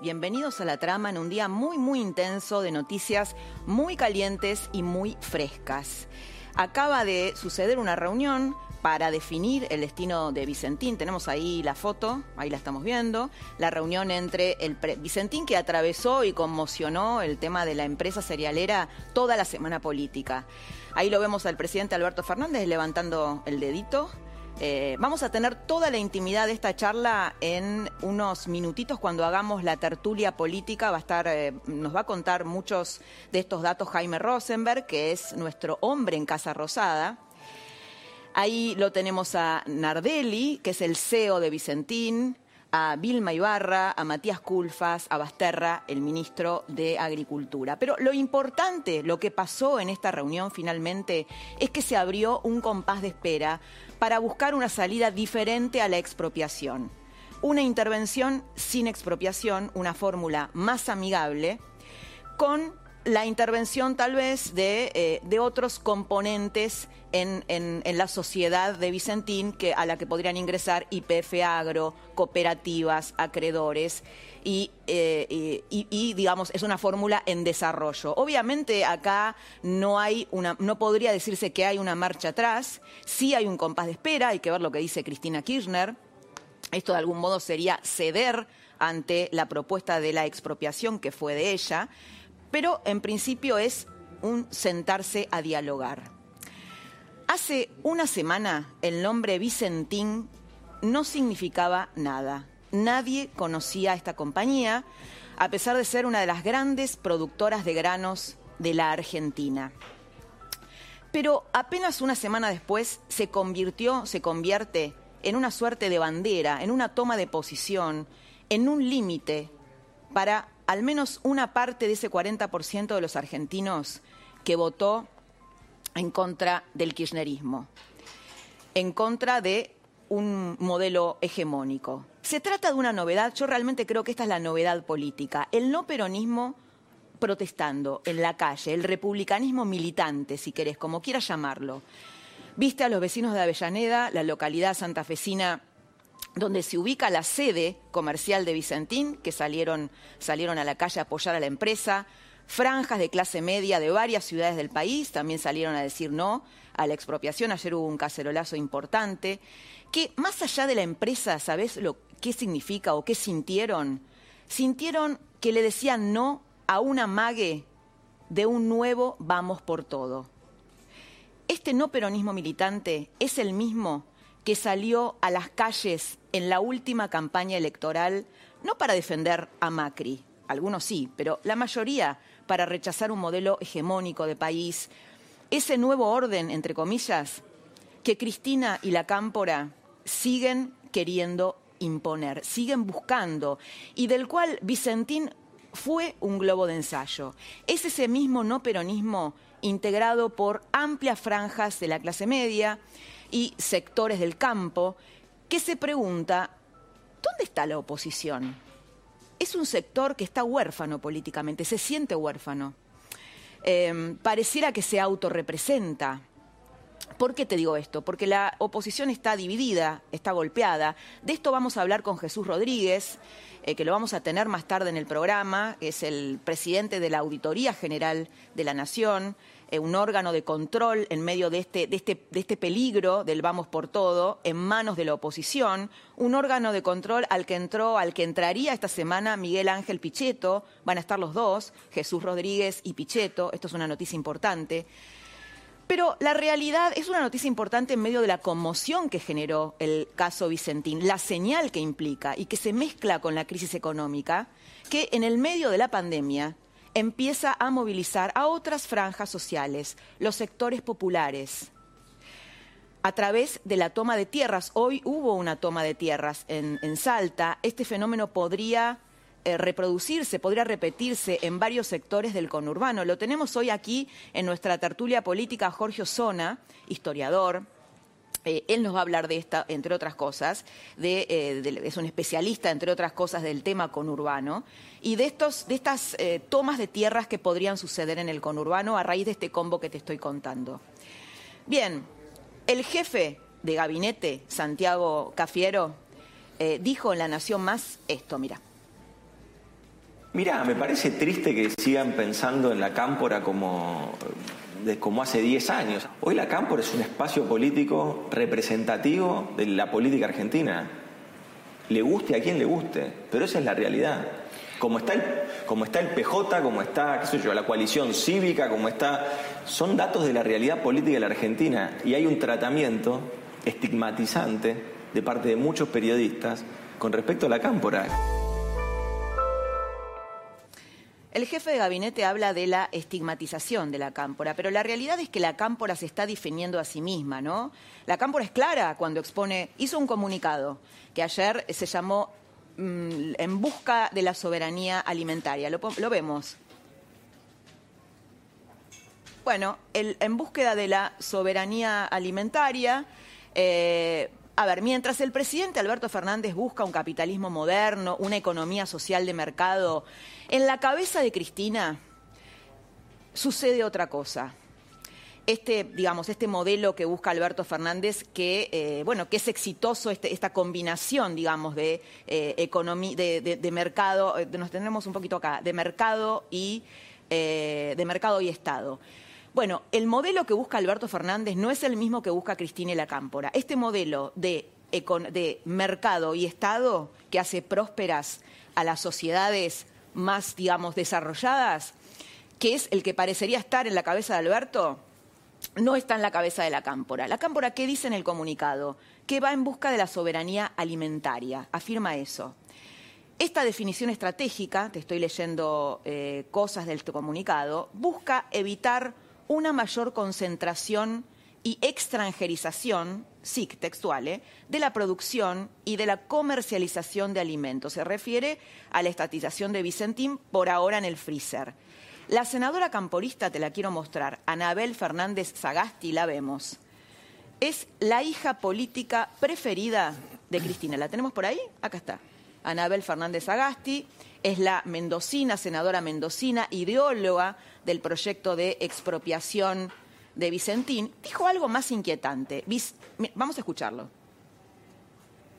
Bienvenidos a la trama en un día muy, muy intenso de noticias muy calientes y muy frescas. Acaba de suceder una reunión para definir el destino de Vicentín. Tenemos ahí la foto, ahí la estamos viendo, la reunión entre el Vicentín que atravesó y conmocionó el tema de la empresa cerealera toda la semana política. Ahí lo vemos al presidente Alberto Fernández levantando el dedito eh, vamos a tener toda la intimidad de esta charla en unos minutitos cuando hagamos la tertulia política. Va a estar, eh, nos va a contar muchos de estos datos Jaime Rosenberg, que es nuestro hombre en Casa Rosada. Ahí lo tenemos a Nardelli, que es el CEO de Vicentín, a Vilma Ibarra, a Matías Culfas, a Basterra, el ministro de Agricultura. Pero lo importante, lo que pasó en esta reunión finalmente, es que se abrió un compás de espera para buscar una salida diferente a la expropiación. Una intervención sin expropiación, una fórmula más amigable, con la intervención tal vez de, eh, otros componentes en, la sociedad de Vicentín que, a la que podrían ingresar IPF Agro, cooperativas, acreedores. Eh, y, digamos es una fórmula en desarrollo. Obviamente acá no hay una, no podría decirse que hay una marcha atrás, sí hay un compás de espera, hay que ver lo que dice Cristina Kirchner. Esto de algún modo sería ceder ante la propuesta de la expropiación que fue de ella, pero en principio es un sentarse a dialogar. Hace una semana el nombre Vicentín no significaba nada nadie conocía esta compañía, a pesar de ser una de las grandes productoras de granos de la Argentina. Pero apenas una semana después se convirtió, se convierte en una suerte de bandera, en una toma de posición, en un límite para al menos una parte de ese 40% de los argentinos que votó en contra del kirchnerismo, en contra de un modelo hegemónico. Se trata de una novedad, yo realmente creo que esta es la novedad política. El no peronismo protestando en la calle, el republicanismo militante, si querés, como quieras llamarlo. Viste a los vecinos de Avellaneda, la localidad santafesina donde se ubica la sede comercial de Vicentín, que salieron, salieron a la calle a apoyar a la empresa, franjas de clase media de varias ciudades del país también salieron a decir no a la expropiación. Ayer hubo un cacerolazo importante que más allá de la empresa, ¿sabes lo qué significa o qué sintieron? Sintieron que le decían no a una mague de un nuevo vamos por todo. Este no peronismo militante es el mismo que salió a las calles en la última campaña electoral, no para defender a Macri, algunos sí, pero la mayoría para rechazar un modelo hegemónico de país, ese nuevo orden, entre comillas, que Cristina y la Cámpora siguen queriendo imponer, siguen buscando y del cual Vicentín fue un globo de ensayo. Es ese mismo no peronismo integrado por amplias franjas de la clase media y sectores del campo que se pregunta, ¿dónde está la oposición? Es un sector que está huérfano políticamente, se siente huérfano. Em, pareciera que se autorrepresenta ¿Por qué te digo esto? Porque la oposición está dividida, está golpeada. De esto vamos a hablar con Jesús Rodríguez, eh, que lo vamos a tener más tarde en el programa, es el presidente de la Auditoría General de la Nación, un órgano de control en medio de este, de, este, de este peligro del vamos por todo, en manos de la oposición, un órgano de control al que entró, al que entraría esta semana Miguel Ángel Pichetto, van a estar los dos, Jesús Rodríguez y Pichetto, esto es una noticia importante. Pero la realidad es una noticia importante en medio de la conmoción que generó el caso Vicentín, la señal que implica y que se mezcla con la crisis económica, que en el medio de la pandemia empieza a movilizar a otras franjas sociales, los sectores populares. a través de la toma de tierras. Hoy hubo una toma de tierras en, Salta. Este fenómeno podría eh, reproducirse, podría repetirse en varios sectores del conurbano. Lo tenemos hoy aquí en nuestra tertulia política Jorge Osona, historiador, eh, él nos va a hablar de esta, entre otras cosas, eh, es un especialista, entre otras cosas, del tema conurbano, y de, estos, de estas tomas de tierras que podrían suceder en el conurbano a raíz de este combo que te estoy contando. Bien, el jefe de gabinete, Santiago Cafiero, eh, dijo en La Nación Más esto, mira. Mira, me parece triste que sigan pensando en la cámpora como, como hace 10 años. Hoy la cámpora es un espacio político representativo de la política argentina. Le guste a quien le guste, pero esa es la realidad como está el, como está el PJ, como está, qué sé yo, la coalición cívica, como está, son datos de la realidad política de la Argentina y hay un tratamiento estigmatizante de parte de muchos periodistas con respecto a la cámpora. El jefe de gabinete habla de la estigmatización de la cámpora, pero la realidad es que la cámpora se está definiendo a sí misma, ¿no? La cámpora es clara cuando expone, hizo un comunicado que ayer se llamó Mm, en busca de la soberanía alimentaria. Lo, vemos. Bueno, en búsqueda de la soberanía alimentaria, eh, a ver, mientras el presidente Alberto Fernández busca un capitalismo moderno, una economía social de mercado, en la cabeza de Cristina sucede otra cosa este, digamos, este modelo que busca Alberto Fernández, que, eh, bueno, que es exitoso este, esta combinación, digamos, de eh, economía, de, mercado, eh, nos tenemos un poquito acá, de mercado y de mercado y Estado. Bueno, el modelo que busca Alberto Fernández no es el mismo que busca Cristina la Cámpora. Este modelo de, de mercado y Estado que hace prósperas a las sociedades más, digamos, desarrolladas, que es el que parecería estar en la cabeza de Alberto, no está en la cabeza de la cámpora. La cámpora, ¿qué dice en el comunicado? Que va en busca de la soberanía alimentaria. Afirma eso. Esta definición estratégica, te estoy leyendo eh, cosas del comunicado, busca evitar una mayor concentración y extranjerización, SIC textual, eh, de la producción y de la comercialización de alimentos. Se refiere a la estatización de Vicentín por ahora en el freezer. La senadora camporista, te la quiero mostrar, Anabel Fernández Sagasti, la vemos. Es la hija política preferida de Cristina. ¿La tenemos por ahí? Acá está. Anabel Fernández Sagasti es la mendocina, senadora mendocina, ideóloga del proyecto de expropiación de Vicentín. Dijo algo más inquietante. Vamos a escucharlo.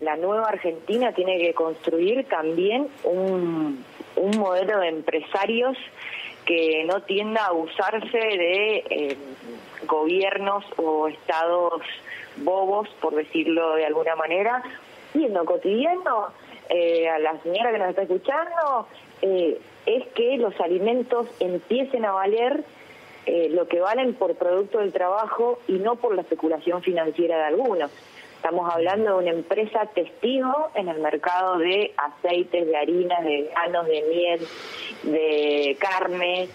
La nueva Argentina tiene que construir también un, modelo de empresarios que no tienda a usarse de eh, gobiernos o estados bobos, por decirlo de alguna manera, y en lo cotidiano, eh, a la señora que nos está escuchando, eh, es que los alimentos empiecen a valer lo que valen por producto del trabajo y no por la especulación financiera de algunos. Estamos hablando de una empresa testigo en el mercado de aceites, de harinas, de granos, de miel, de carne,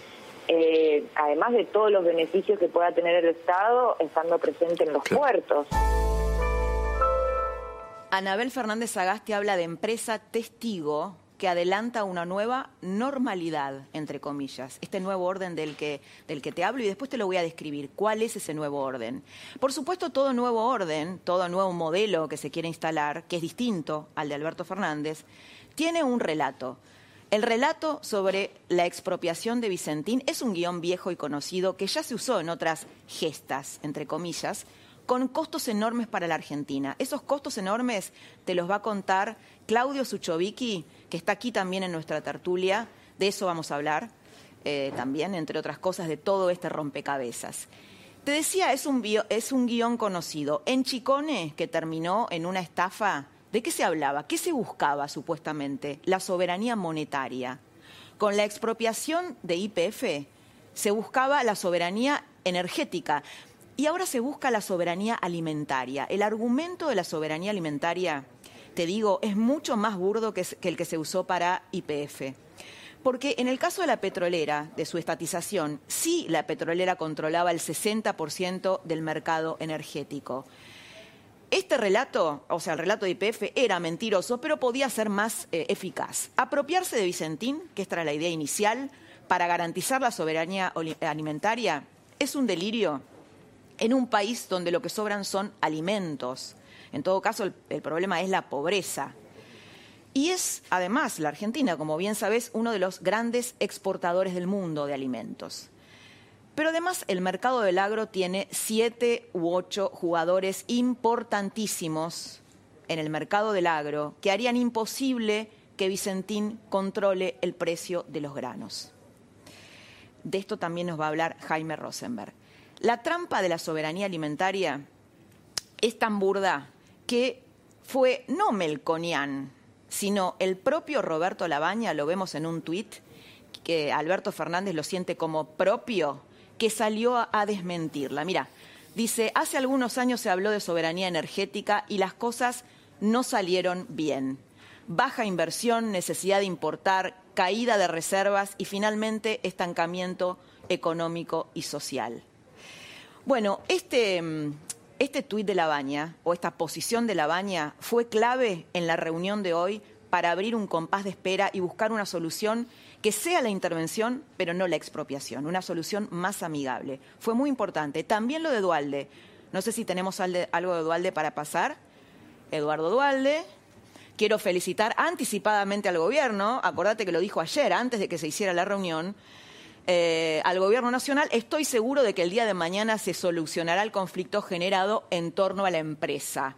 eh, además de todos los beneficios que pueda tener el Estado estando presente en los puertos. Anabel Fernández Sagasti habla de empresa testigo que adelanta una nueva normalidad, entre comillas, este nuevo orden del que, del que te hablo y después te lo voy a describir. ¿Cuál es ese nuevo orden? Por supuesto, todo nuevo orden, todo nuevo modelo que se quiere instalar, que es distinto al de Alberto Fernández, tiene un relato. El relato sobre la expropiación de Vicentín es un guion viejo y conocido que ya se usó en otras gestas, entre comillas, con costos enormes para la Argentina. Esos costos enormes te los va a contar Claudio Suchovicki, que está aquí también en nuestra tertulia. De eso vamos a hablar eh, también, entre otras cosas, de todo este rompecabezas. Te decía, es un, es un guion conocido. En Chicone, que terminó en una estafa, ¿de qué se hablaba? ¿Qué se buscaba supuestamente? La soberanía monetaria. Con la expropiación de IPF se buscaba la soberanía energética. Y ahora se busca la soberanía alimentaria. El argumento de la soberanía alimentaria, te digo, es mucho más burdo que, el que se usó para IPF. Porque en el caso de la petrolera, de su estatización, sí la petrolera controlaba el 60% del mercado energético. Este relato, o sea, el relato de IPF era mentiroso, pero podía ser más eh, eficaz. Apropiarse de Vicentín, que esta era la idea inicial, para garantizar la soberanía alimentaria, es un delirio en un país donde lo que sobran son alimentos. En todo caso, el, problema es la pobreza. Y es, además, la Argentina, como bien sabes, uno de los grandes exportadores del mundo de alimentos. Pero además el mercado del agro tiene siete u ocho jugadores importantísimos en el mercado del agro que harían imposible que Vicentín controle el precio de los granos. De esto también nos va a hablar Jaime Rosenberg. La trampa de la soberanía alimentaria es tan burda que fue no Melconian, sino el propio Roberto Labaña, lo vemos en un tuit, que Alberto Fernández lo siente como propio, que salió a desmentirla. Mira, dice, hace algunos años se habló de soberanía energética y las cosas no salieron bien. Baja inversión, necesidad de importar, caída de reservas y finalmente estancamiento económico y social. Bueno, este, este tuit de la baña o esta posición de la baña fue clave en la reunión de hoy para abrir un compás de espera y buscar una solución que sea la intervención, pero no la expropiación, una solución más amigable. Fue muy importante. También lo de Dualde. No sé si tenemos algo de Dualde para pasar. Eduardo Dualde. Quiero felicitar anticipadamente al gobierno. Acordate que lo dijo ayer, antes de que se hiciera la reunión. Eh, al gobierno nacional, estoy seguro de que el día de mañana se solucionará el conflicto generado en torno a la empresa.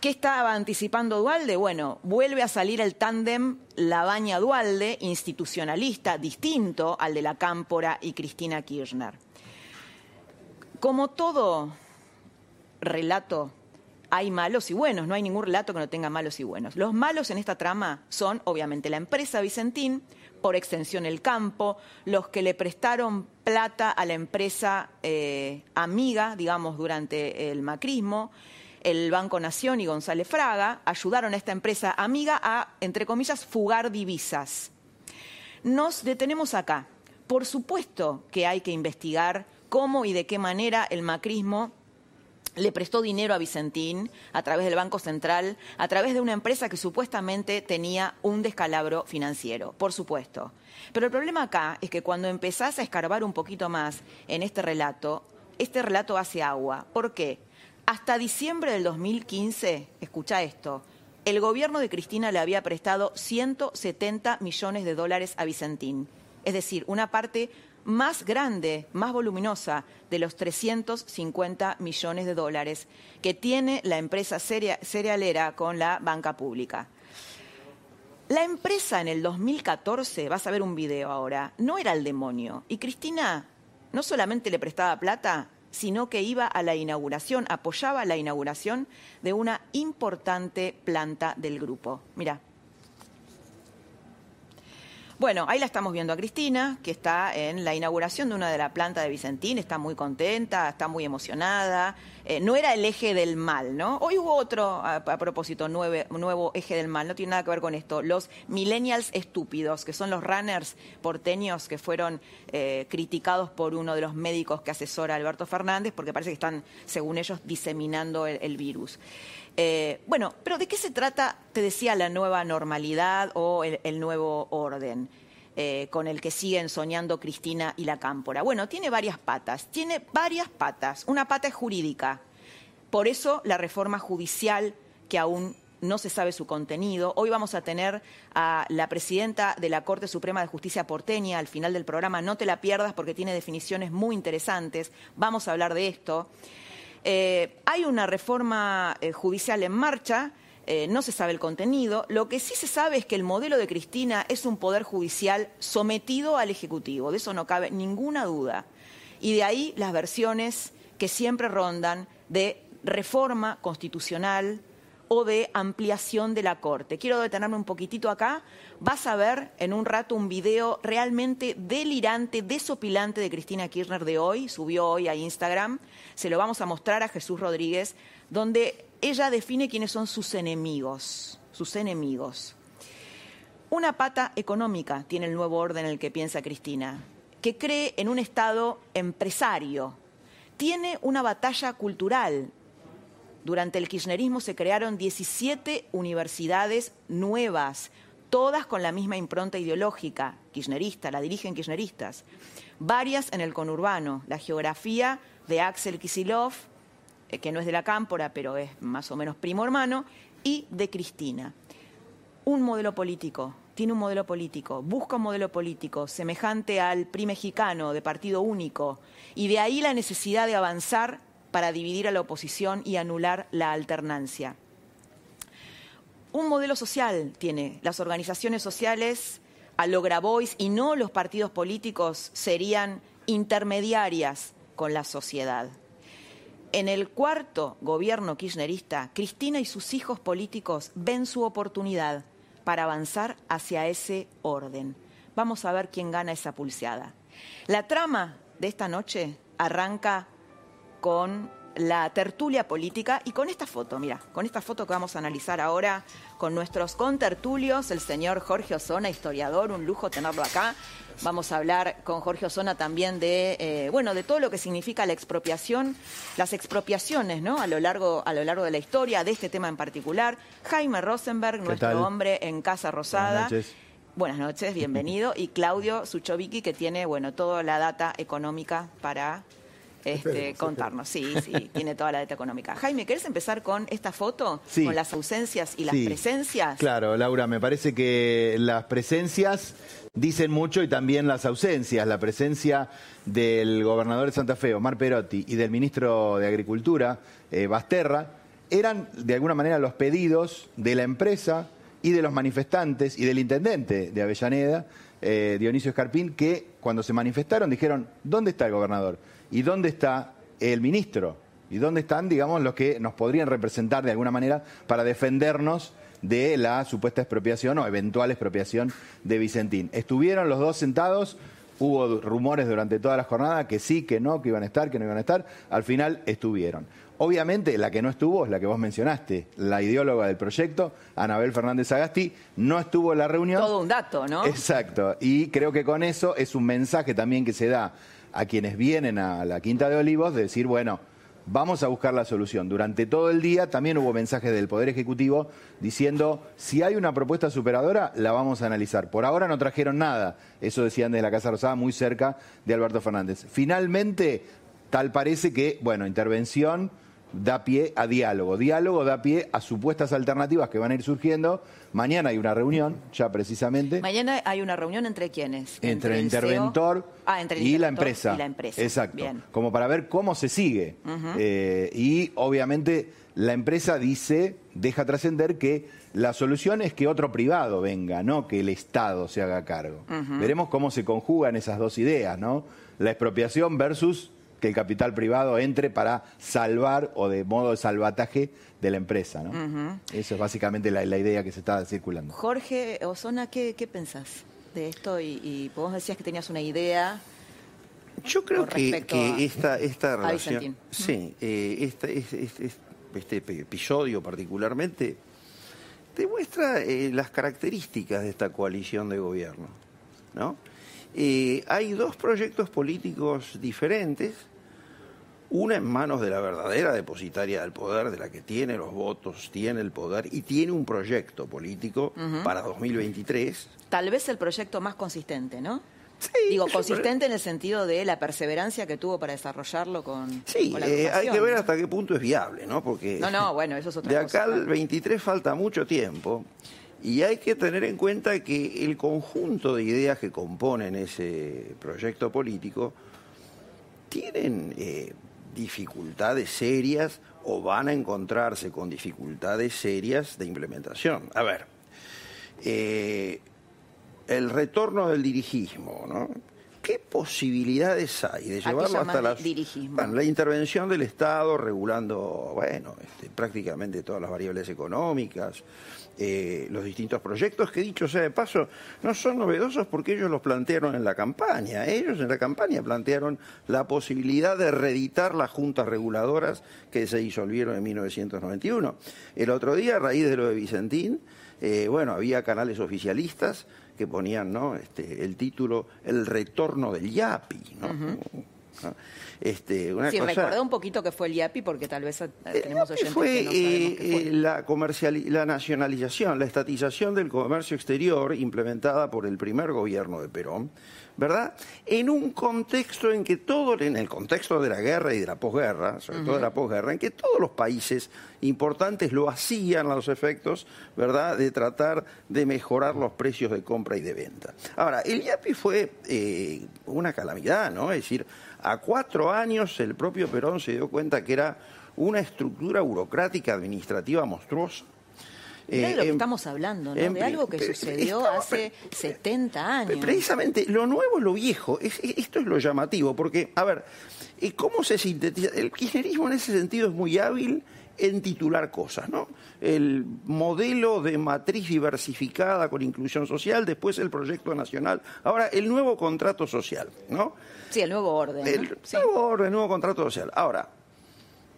¿Qué estaba anticipando Dualde? Bueno, vuelve a salir el tándem Labaña-Dualde, institucionalista, distinto al de la Cámpora y Cristina Kirchner. Como todo relato, hay malos y buenos, no hay ningún relato que no tenga malos y buenos. Los malos en esta trama son, obviamente, la empresa Vicentín, por extensión el campo, los que le prestaron plata a la empresa eh, amiga, digamos, durante el macrismo, el Banco Nación y González Fraga ayudaron a esta empresa amiga a, entre comillas, fugar divisas. Nos detenemos acá. Por supuesto que hay que investigar cómo y de qué manera el macrismo le prestó dinero a Vicentín a través del Banco Central, a través de una empresa que supuestamente tenía un descalabro financiero, por supuesto. Pero el problema acá es que cuando empezás a escarbar un poquito más en este relato, este relato hace agua. ¿Por qué? Hasta diciembre del 2015, escucha esto, el gobierno de Cristina le había prestado 170 millones de dólares a Vicentín, es decir, una parte más grande, más voluminosa de los 350 millones de dólares que tiene la empresa cerealera con la banca pública. La empresa en el 2014, vas a ver un video ahora, no era el demonio. Y Cristina no solamente le prestaba plata, sino que iba a la inauguración, apoyaba la inauguración de una importante planta del grupo. Mira. Bueno, ahí la estamos viendo a Cristina, que está en la inauguración de una de la planta de Vicentín, está muy contenta, está muy emocionada. Eh, no era el eje del mal, ¿no? Hoy hubo otro, a, propósito, nuevo eje del mal, no tiene nada que ver con esto. Los millennials estúpidos, que son los runners porteños que fueron eh, criticados por uno de los médicos que asesora Alberto Fernández, porque parece que están, según ellos, diseminando el, virus. Eh, bueno, pero ¿de qué se trata, te decía, la nueva normalidad o el, nuevo orden? Eh, con el que siguen soñando Cristina y la Cámpora. Bueno, tiene varias patas, tiene varias patas. Una pata es jurídica. Por eso la reforma judicial, que aún no se sabe su contenido. Hoy vamos a tener a la presidenta de la Corte Suprema de Justicia porteña al final del programa. No te la pierdas porque tiene definiciones muy interesantes. Vamos a hablar de esto. Eh, hay una reforma eh, judicial en marcha. Eh, no se sabe el contenido. Lo que sí se sabe es que el modelo de Cristina es un poder judicial sometido al Ejecutivo. De eso no cabe ninguna duda. Y de ahí las versiones que siempre rondan de reforma constitucional o de ampliación de la Corte. Quiero detenerme un poquitito acá. Vas a ver en un rato un video realmente delirante, desopilante de Cristina Kirchner de hoy, subió hoy a Instagram. Se lo vamos a mostrar a Jesús Rodríguez, donde ella define quiénes son sus enemigos, sus enemigos. Una pata económica tiene el nuevo orden en el que piensa Cristina, que cree en un Estado empresario. Tiene una batalla cultural Durante el kirchnerismo se crearon 17 universidades nuevas, todas con la misma impronta ideológica, kirchnerista, la dirigen kirchneristas. Varias en el conurbano, la geografía de Axel Kisilov, que no es de la cámpora, pero es más o menos primo hermano, y de Cristina. Un modelo político, tiene un modelo político, busca un modelo político semejante al PRI mexicano de partido único, y de ahí la necesidad de avanzar para dividir a la oposición y anular la alternancia. Un modelo social tiene. Las organizaciones sociales, a lo Grabois y no los partidos políticos serían intermediarias con la sociedad. En el cuarto gobierno kirchnerista, Cristina y sus hijos políticos ven su oportunidad para avanzar hacia ese orden. Vamos a ver quién gana esa pulseada. La trama de esta noche arranca con la tertulia política y con esta foto, mira, con esta foto que vamos a analizar ahora con nuestros contertulios, el señor Jorge Osona, historiador, un lujo tenerlo acá. Vamos a hablar con Jorge Osona también de, eh, bueno, de todo lo que significa la expropiación, las expropiaciones, ¿no? A lo largo, a lo largo de la historia, de este tema en particular. Jaime Rosenberg, nuestro hombre en Casa Rosada. Buenas noches. Buenas noches, bienvenido. Y Claudio Suchovicki, que tiene, bueno, toda la data económica para este, contarnos. Sí, sí, tiene toda la data económica. Jaime, ¿querés empezar con esta foto? Sí. Con las ausencias y las presencias. Claro, Laura, me parece que las presencias dicen mucho y también las ausencias. La presencia del gobernador de Santa Fe, Omar Perotti, y del ministro de Agricultura, eh, Basterra, eran de alguna manera los pedidos de la empresa y de los manifestantes y del intendente de Avellaneda, eh, Dionisio Escarpín, que cuando se manifestaron dijeron, ¿dónde está el gobernador? ¿Y dónde está el ministro? ¿Y dónde están, digamos, los que nos podrían representar de alguna manera para defendernos de la supuesta expropiación o eventual expropiación de Vicentín? Estuvieron los dos sentados, hubo rumores durante toda la jornada que sí, que no, que iban a estar, que no iban a estar, al final estuvieron. Obviamente la que no estuvo es la que vos mencionaste, la ideóloga del proyecto, Anabel Fernández Agasti, no estuvo en la reunión. Todo un dato, ¿no? Exacto, y creo que con eso es un mensaje también que se da a quienes vienen a la Quinta de Olivos de decir, bueno, vamos a buscar la solución. Durante todo el día también hubo mensajes del Poder Ejecutivo diciendo, si hay una propuesta superadora, la vamos a analizar. Por ahora no trajeron nada, eso decían desde la Casa Rosada, muy cerca de Alberto Fernández. Finalmente, tal parece que, bueno, intervención da pie a diálogo. Diálogo da pie a supuestas alternativas que van a ir surgiendo. Mañana hay una reunión, ya precisamente. Mañana hay una reunión entre quiénes? Entre, el interventor, ah, entre y, la empresa. y la empresa. Exacto. Como para ver cómo se sigue. Eh, y obviamente la empresa dice, deja trascender que la solución es que otro privado venga, no que el Estado se haga cargo. Veremos cómo se conjugan esas dos ideas, ¿no? La expropiación versus que el capital privado entre para salvar o de modo de salvataje de la empresa. ¿no? Eso es básicamente la, idea que se está circulando. Jorge Osona, ¿qué, qué pensás de esto? Y, vos decías que tenías una idea. Yo creo que, esta, esta relación, sí, eh, este, este, episodio particularmente demuestra eh, las características de esta coalición de gobierno. ¿no? Eh, hay dos proyectos políticos diferentes una en manos de la verdadera depositaria del poder, de la que tiene los votos, tiene el poder y tiene un proyecto político para 2023. Tal vez el proyecto más consistente, ¿no? Sí, Digo, consistente en el sentido de la perseverancia que tuvo para desarrollarlo con. Sí, eh, hay que ver hasta qué punto es viable, ¿no? Porque. No, no, bueno, eso es otra De acá al 23 falta mucho tiempo. Y hay que tener en cuenta que el conjunto de ideas que componen ese proyecto político tienen eh, dificultades serias o van a encontrarse con dificultades serias de implementación. A ver, eh, el retorno del dirigismo, ¿no? ¿Qué posibilidades hay de llevarlo hasta la, la intervención del Estado regulando, bueno, este, prácticamente todas las variables económicas, eh, los distintos proyectos que, dicho sea de paso, no son novedosos porque ellos los plantearon en la campaña. Ellos en la campaña plantearon la posibilidad de reeditar las juntas reguladoras que se disolvieron en 1991. El otro día, a raíz de lo de Vicentín, eh, bueno, había canales oficialistas que ponían ¿no? este, el título El retorno del YAPI. ¿no? ¿No? Este, una sí, cosa... un poquito que fue el IAPI porque tal vez tenemos oyentes fue, que no eh, fue. La, comercial, la nacionalización, la estatización del comercio exterior implementada por el primer gobierno de Perón, ¿verdad? En un contexto en que todo, en el contexto de la guerra y de la posguerra, sobre todo de la posguerra, en que todos los países importantes lo hacían a los efectos, ¿verdad?, de tratar de mejorar los precios de compra y de venta. Ahora, el IAPI fue eh, una calamidad, ¿no? Es decir, a cuatro años el propio Perón se dio cuenta que era una estructura burocrática administrativa monstruosa de lo que em, estamos hablando, ¿no? de algo que sucedió hace 70 años. Precisamente, lo nuevo es lo viejo. esto es lo llamativo, porque, a ver, eh, ¿cómo se sintetiza? El kirchnerismo en ese sentido es muy hábil en titular cosas, ¿no? El modelo de matriz diversificada con inclusión social, después el proyecto nacional, ahora el nuevo contrato social, ¿no? Sí, el nuevo orden. El nuevo orden, el nuevo contrato social. Ahora,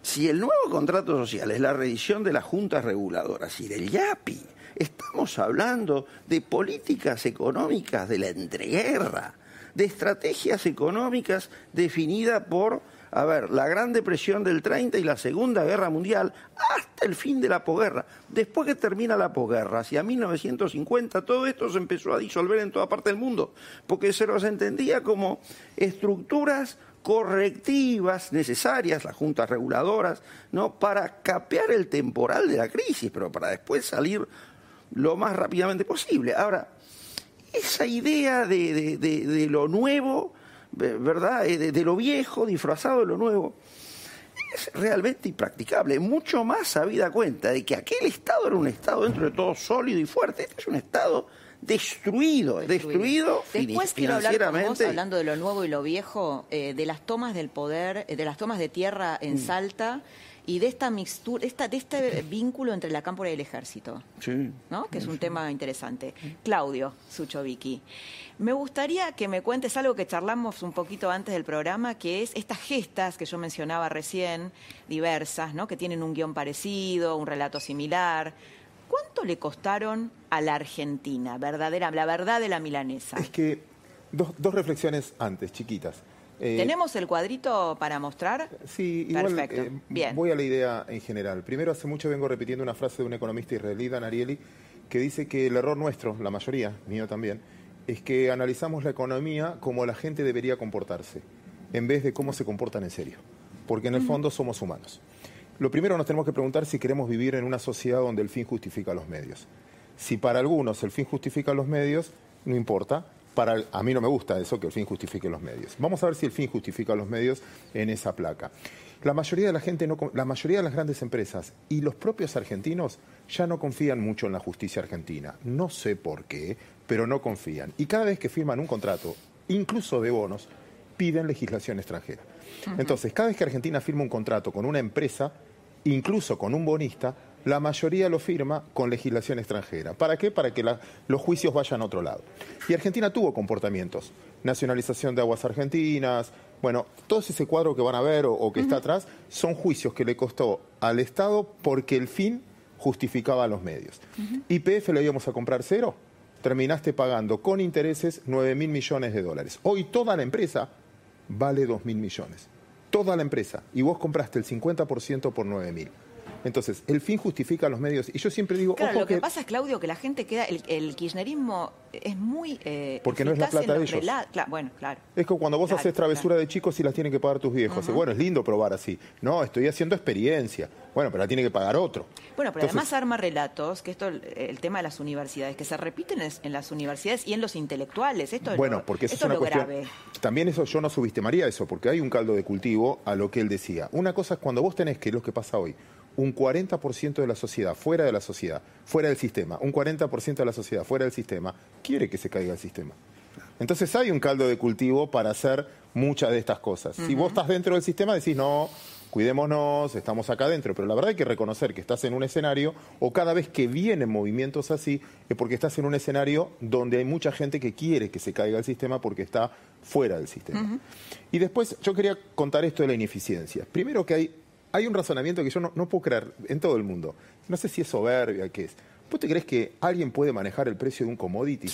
si el nuevo contrato social es la revisión de las juntas reguladoras y del YAPI, estamos hablando de políticas económicas de la entreguerra, de estrategias económicas definidas por, a ver, la Gran Depresión del 30 y la Segunda Guerra Mundial hasta el fin de la posguerra. Después que termina la posguerra, hacia 1950, todo esto se empezó a disolver en toda parte del mundo, porque se los entendía como estructuras correctivas necesarias, las juntas reguladoras, ¿no? para capear el temporal de la crisis, pero para después salir lo más rápidamente posible. Ahora, esa idea de, lo nuevo, ¿verdad? Eh, de, lo viejo disfrazado de lo nuevo, es realmente impracticable. Mucho más habida cuenta de que aquel Estado era un Estado dentro de todo sólido y fuerte. Este es un Estado destruido, destruido, Después quiero hablar con vos, hablando de lo nuevo y lo viejo, eh, de las tomas del poder, eh, de las tomas de tierra en mm. Salta y de esta mixtura, esta, de este vínculo entre la cámpora y el ejército, sí. ¿no? que es un tema interesante. Claudio Suchovicki, me gustaría que me cuentes algo que charlamos un poquito antes del programa, que es estas gestas que yo mencionaba recién, diversas, ¿no? que tienen un guion parecido, un relato similar. ¿Cuánto le costaron a la Argentina, verdadera, la verdad de la milanesa? Es que dos, reflexiones antes, chiquitas. Eh, ¿Tenemos el cuadrito para mostrar? Sí, igual eh, Bien. voy a la idea en general. Primero, hace mucho vengo repitiendo una frase de un economista israelí, Dan Ariely, que dice que el error nuestro, la mayoría, mío también, es que analizamos la economía como la gente debería comportarse, en vez de cómo se comportan en serio. Porque en el fondo somos humanos. Lo primero nos tenemos que preguntar si queremos vivir en una sociedad donde el fin justifica los medios. Si para algunos el fin justifica los medios, no importa. Para, a mí no me gusta eso, que el fin justifique los medios. Vamos a ver si el fin justifica los medios en esa placa. La mayoría de la gente, la mayoría de las grandes empresas y los propios argentinos ya no confían mucho en la justicia argentina. No sé por qué, pero no confían. Y cada vez que firman un contrato, incluso de bonos, piden legislación extranjera. Entonces, cada vez que Argentina firma un contrato con una empresa, incluso con un bonista, la mayoría lo firma con legislación extranjera. ¿Para qué? Para que los juicios vayan a otro lado. Y Argentina tuvo comportamientos. Nacionalización de aguas argentinas. Bueno, todo ese cuadro que van a ver o, que está atrás son juicios que le costó al Estado porque el fin justificaba a los medios. ¿YPF le íbamos a comprar cero? Terminaste pagando con intereses 9 mil millones de dólares. Hoy toda la empresa vale 2 mil millones. Toda la empresa. Y vos compraste el 50% por 9 mil. Entonces, el fin justifica los medios. Y yo siempre digo. Claro, lo que, pasa es, Claudio, que la gente queda. El, kirchnerismo es muy. Eh, porque no es la plata de ellos. bueno, claro. Es que cuando vos haces travesura de chicos y las tienen que pagar tus viejos. bueno, es lindo probar así. No, estoy haciendo experiencia. Bueno, pero la tiene que pagar otro. Bueno, pero además arma relatos, que esto, el tema de las universidades, que se repiten en, las universidades y en los intelectuales. Esto es bueno, porque eso es una cuestión. Grave. También eso yo no subestimaría eso, porque hay un caldo de cultivo a lo que él decía. Una cosa es cuando vos tenés, que lo que pasa hoy, un 40% de la sociedad fuera de la sociedad, fuera del sistema, un 40% de la sociedad fuera del sistema, quiere que se caiga el sistema. Entonces hay un caldo de cultivo para hacer muchas de estas cosas. Si vos estás dentro del sistema, decís, no, cuidémonos, estamos acá adentro, pero la verdad hay que reconocer que estás en un escenario, o cada vez que vienen movimientos así, es porque estás en un escenario donde hay mucha gente que quiere que se caiga el sistema porque está fuera del sistema. Y después yo quería contar esto de la ineficiencia. Primero que hay hay un razonamiento que yo no, puedo creer en todo el mundo. No sé si es soberbia, qué es. ¿Vos te crees que alguien puede manejar el precio de un commodity?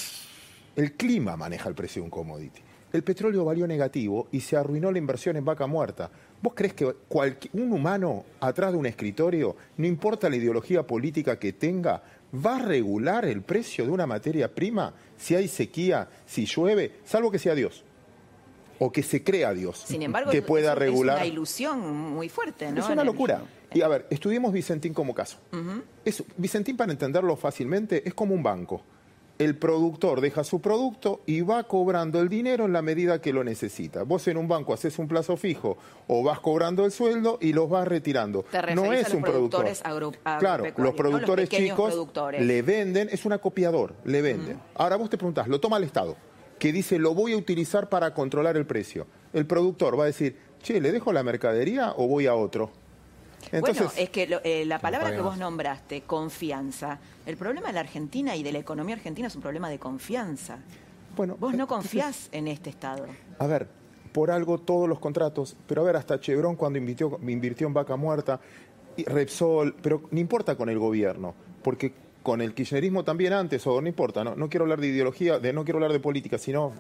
El clima maneja el precio de un commodity. el petróleo valió negativo y se arruinó la inversión en vaca muerta. ¿Vos crees que un humano atrás de un escritorio, no importa la ideología política que tenga, va a regular el precio de una materia prima si hay sequía, si llueve, salvo que sea Dios? O que se crea Dios. Sin embargo, que pueda regular. es una ilusión muy fuerte, ¿no? Es una locura. Y a ver, estudiemos Vicentín como caso. Vicentín, para entenderlo fácilmente, es como un banco el productor deja su producto y va cobrando el dinero en la medida que lo necesita. Vos en un banco haces un plazo fijo o vas cobrando el sueldo y los vas retirando. no es un productor. claro, los productores chicos le venden, es un acopiador, le venden. Ahora vos te preguntás, lo toma el Estado, que dice lo voy a utilizar para controlar el precio. El productor va a decir, che, ¿le dejo la mercadería o voy a otro? bueno, es que eh, la palabra que vos nombraste, confianza, el problema de la Argentina y de la economía argentina es un problema de confianza. Bueno, vos no confiás en este Estado. A ver, por algo todos los contratos, pero a ver, hasta Chevron cuando invirtió, invirtió en Vaca Muerta, y Repsol, pero no importa con el gobierno, porque con el kirchnerismo también antes, o no importa, no, no quiero hablar de ideología, de, no quiero hablar de política, sino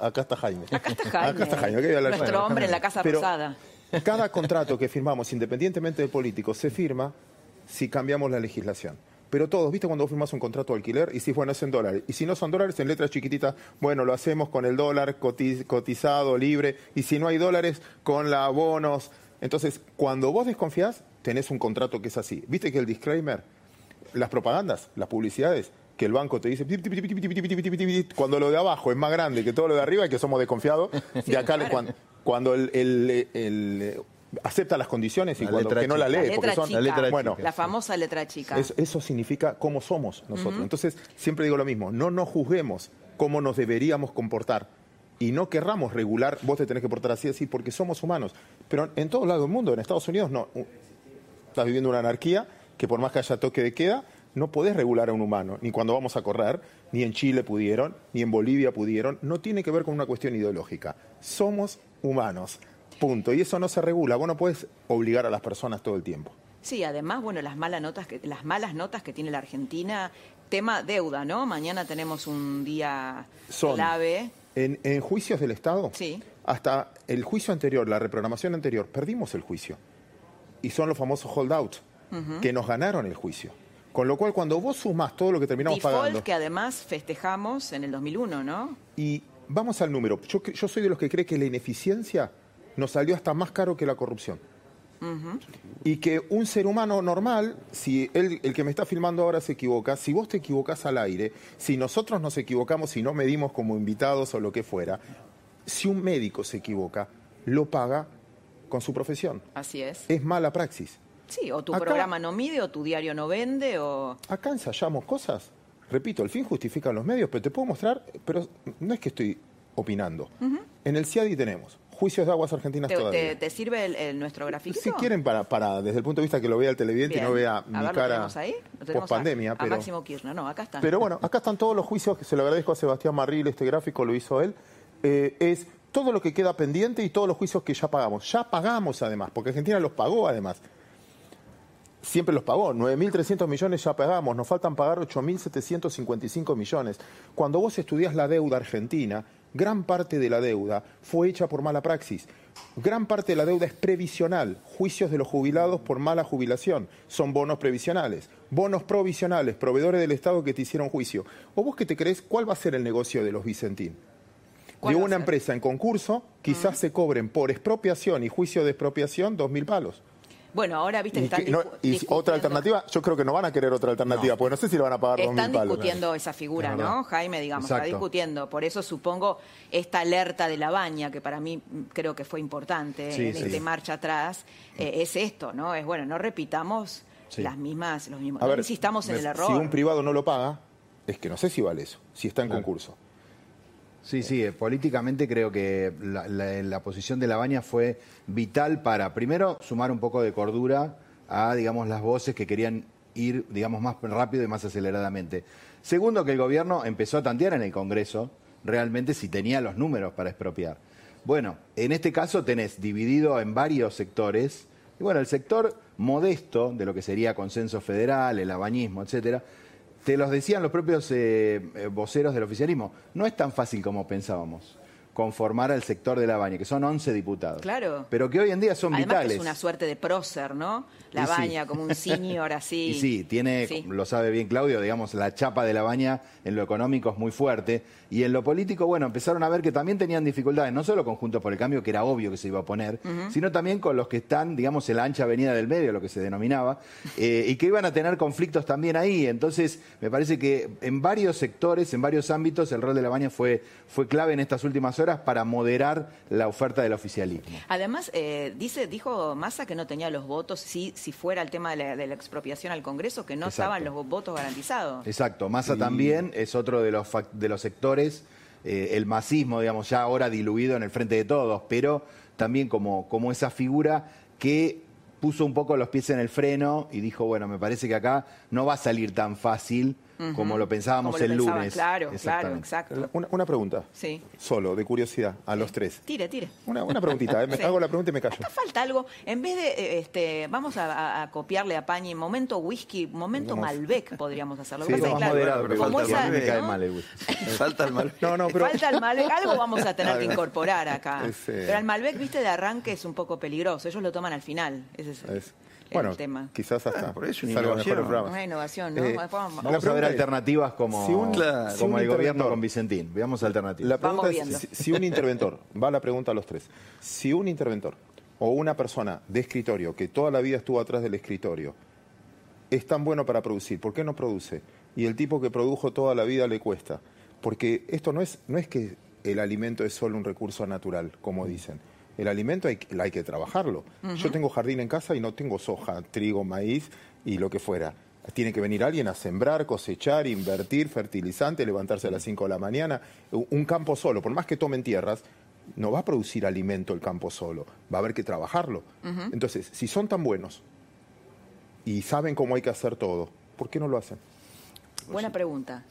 acá, está Jaime. Acá está Jaime. Acá está Jaime. Nuestro hombre en la Casa Rosada. Cada contrato que firmamos, independientemente del político, se firma si cambiamos la legislación. Pero todos, ¿viste cuando vos firmas un contrato de alquiler? Y si, bueno, es en dólares. Y si no son dólares, en letras chiquititas, bueno, lo hacemos con el dólar cotizado, libre. Y si no hay dólares, con la bonos. Entonces, cuando vos desconfías, tenés un contrato que es así. ¿Viste que el disclaimer, las propagandas, las publicidades, que el banco te dice, cuando lo de abajo es más grande que todo lo de arriba y que somos desconfiados, de acá cuando, cuando el, acepta las condiciones y cuando que no la lee, porque son la letra bueno, la famosa letra chica. Eso, significa cómo somos nosotros. Entonces, siempre digo lo mismo, no nos juzguemos cómo nos deberíamos comportar y no querramos regular, vos te tenés que portar así, así, porque somos humanos. Pero en todo lado del mundo, en Estados Unidos, no. Estás viviendo una anarquía que por más que haya toque de queda, no podés regular a un humano, ni cuando vamos a correr, ni en Chile pudieron, ni en Bolivia pudieron. No tiene que ver con una cuestión ideológica. Somos humanos. Punto. Y eso no se regula. Vos no puedes obligar a las personas todo el tiempo. Sí, además, bueno, las malas notas que, las malas notas que tiene la Argentina, tema deuda, ¿no? Mañana tenemos un día clave. En, en, juicios del Estado, sí. hasta el juicio anterior, la reprogramación anterior, perdimos el juicio. Y son los famosos holdouts, que nos ganaron el juicio. Con lo cual, cuando vos sumás todo lo que terminamos Default pagando... que además festejamos en el 2001, ¿no? Y vamos al número. Yo, yo soy de los que cree que la ineficiencia nos salió hasta más caro que la corrupción. Y que un ser humano normal, si el que me está filmando ahora se equivoca, si vos te equivocás al aire, si nosotros nos equivocamos y no medimos como invitados o lo que fuera, si un médico se equivoca, lo paga con su profesión. Así es. Es mala praxis. Sí, o tu programa no mide, o tu diario no vende, o... Acá ensayamos cosas. Repito, el fin justifica los medios, pero te puedo mostrar, pero no es que estoy opinando. En el CIADI tenemos juicios de aguas argentinas ¿Te, todavía. ¿Te, sirve el, nuestro gráfico? Si quieren, para, para, desde el punto de vista que lo vea el televidente y no vea mi cara post pandemia. pero, Máximo Kirchner, no, acá están. Pero bueno, acá están todos los juicios, que se lo agradezco a Sebastián Marril, este gráfico lo hizo él. Eh, es todo lo que queda pendiente y todos los juicios que ya pagamos. Ya pagamos además, porque Argentina los pagó además siempre los pagó. 9.300 millones ya pagamos, nos faltan pagar 8.755 millones. Cuando vos estudias la deuda argentina, gran parte de la deuda fue hecha por mala praxis. Gran parte de la deuda es previsional, juicios de los jubilados por mala jubilación, son bonos previsionales, bonos provisionales, proveedores del Estado que te hicieron juicio. ¿O vos qué te crees cuál va a ser el negocio de los Vicentín? De una empresa en concurso, quizás mm. se cobren por expropiación y juicio de expropiación 2.000 palos. Bueno, ahora viste que están Y otra alternativa, yo creo que no van a querer otra alternativa, porque no sé si le van a pagar Están discutiendo esa figura, ¿no? Jaime, digamos, está discutiendo. Por eso supongo esta alerta de la baña, que para mí mm, creo que fue importante en este marcha atrás, eh, es esto, ¿no? Es bueno, no repitamos las mismas, los mismos, no insistamos en el error. Si un privado no lo paga, es que no sé si vale eso, si está en concurso. Sí, sí, eh, políticamente creo que la, posición de La Baña fue vital para, primero, sumar un poco de cordura a, digamos, las voces que querían ir, digamos, más rápido y más aceleradamente. Segundo, que el gobierno empezó a tantear en el Congreso realmente si tenía los números para expropiar. Bueno, en este caso tenés dividido en varios sectores, y bueno, el sector modesto de lo que sería consenso federal, el abañismo, etcétera, te los decían los propios eh, eh, voceros del oficialismo, no es tan fácil como pensábamos. conformar al sector de la baña, que son 11 diputados. Claro. Pero que hoy en día son Además vitales. Que es una suerte de prócer, ¿no? La baña, como un senior así. Y sí, tiene, lo sabe bien Claudio, digamos, la chapa de la baña en lo económico es muy fuerte. Y en lo político, bueno, empezaron a ver que también tenían dificultades, no solo con Juntos por el Cambio, que era obvio que se iba a poner, sino también con los que están, digamos, en la ancha avenida del medio, lo que se denominaba, eh, y que iban a tener conflictos también ahí. Entonces, me parece que en varios sectores, en varios ámbitos, el rol de la baña fue, fue clave en estas últimas horas para moderar la oferta del oficialismo. Además, eh, dice, dijo Massa que no tenía los votos si, si fuera el tema de la, expropiación al Congreso, que no estaban los votos garantizados. Exacto, Massa también es otro de los, de los sectores, eh, el masismo, digamos, ya ahora diluido en el frente de todos, pero también como, como esa figura que puso un poco los pies en el freno y dijo, bueno, me parece que acá no va a salir tan fácil como lo pensábamos el lunes. Claro, claro, exacto. Una, pregunta. Sí. Solo, de curiosidad, a los tres. Tire, tire. Una, preguntita, ¿eh? me hago la pregunta y me callo. Acá falta algo. En vez de, eh, este, vamos a, copiarle a Pañi, momento whisky, momento Malbec podríamos hacerlo. Sí, más moderado, pero como esa, me cae mal el whisky. falta el Malbec. No, no, pero... Falta el Malbec. Algo vamos a tener que incorporar acá. Pero el Malbec, viste, de arranque es un poco peligroso. Ellos lo toman al final. Ese es bueno, el tema. Quizás hasta ah, por eso una innovación. Una innovación, ¿no? Eh, vamos a ver alternativas como, como el gobierno con Vicentín. Veamos alternativas. La pregunta es, si, un interventor, va la pregunta a los tres, si un interventor o una persona de escritorio que toda la vida estuvo atrás del escritorio es tan bueno para producir, ¿por qué no produce? Y el tipo que produjo toda la vida le cuesta. Porque esto no es, no es que el alimento es solo un recurso natural, como dicen el alimento hay, hay que trabajarlo. Yo tengo jardín en casa y no tengo soja, trigo, maíz y lo que fuera. Tiene que venir alguien a sembrar, cosechar, invertir, fertilizante, levantarse a las 5 de la mañana. Un campo solo, por más que tomen tierras, no va a producir alimento el campo solo, va a haber que trabajarlo. Entonces, si son tan buenos y saben cómo hay que hacer todo, ¿por qué no lo hacen? Buena pregunta.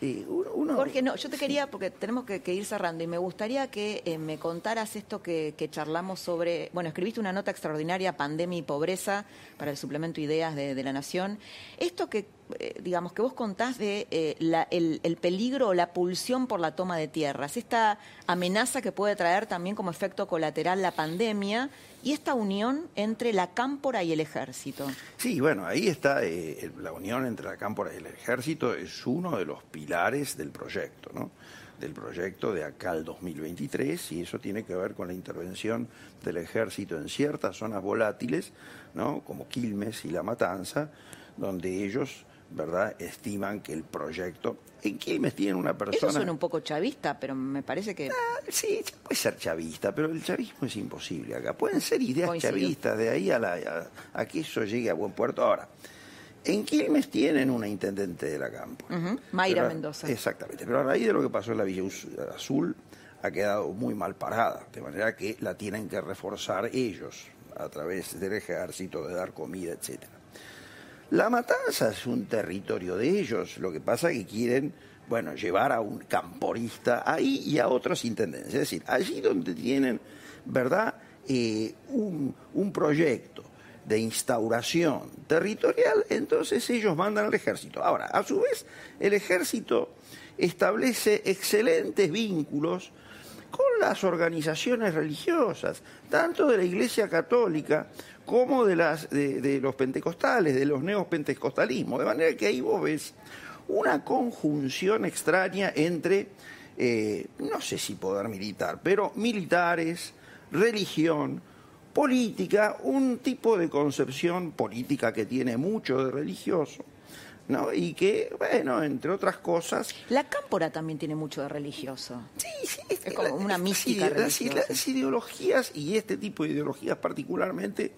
Jorge, no, yo te quería, porque tenemos que, ir cerrando, y me gustaría que eh, me contaras esto que, charlamos sobre, bueno, escribiste una nota extraordinaria, Pandemia y Pobreza, para el suplemento Ideas de, La Nación. Esto que, eh, digamos, que vos contás de eh, el, el, peligro o la pulsión por la toma de tierras, esta amenaza que puede traer también como efecto colateral la pandemia y esta unión entre la cámpora y el ejército. Sí, bueno, ahí está eh, la unión entre la cámpora y el ejército, es uno de los pilares del proyecto, ¿no? del proyecto de acá al 2023 y eso tiene que ver con la intervención del ejército en ciertas zonas volátiles, ¿no? como Quilmes y La Matanza, donde ellos ¿verdad? estiman que el proyecto... En Quilmes tienen una persona... Eso suena un poco chavista, pero me parece que... Ah, sí, puede ser chavista, pero el chavismo es imposible acá. Pueden ser ideas chavistas, de ahí a, la, a, que eso llegue a buen puerto. Ahora, en Quilmes tienen una intendente de la campo. Mayra Mendoza. Exactamente, pero a raíz de lo que pasó en la Villa Azul, ha quedado muy mal parada, de manera que la tienen que reforzar ellos a través del ejército, de dar comida, etcétera. La matanza es un territorio de ellos, lo que pasa es que quieren, bueno, llevar a un camporista ahí y a otros intendencias. Es decir, allí donde tienen, ¿verdad?, eh, un, un proyecto de instauración territorial, entonces ellos mandan al ejército. Ahora, a su vez, el ejército establece excelentes vínculos con las organizaciones religiosas, tanto de la Iglesia Católica como de, las, de, los pentecostales, de los neopentecostalismos. De manera que ahí vos ves una conjunción extraña entre, eh, no sé si poder militar, pero militares, religión, política, un tipo de concepción política que tiene mucho de religioso. ¿no? Y que, bueno, entre otras cosas... La cámpora también tiene mucho de religioso. Sí, sí. Es como una mística religiosa. las ideologías, y este tipo de ideologías particularmente,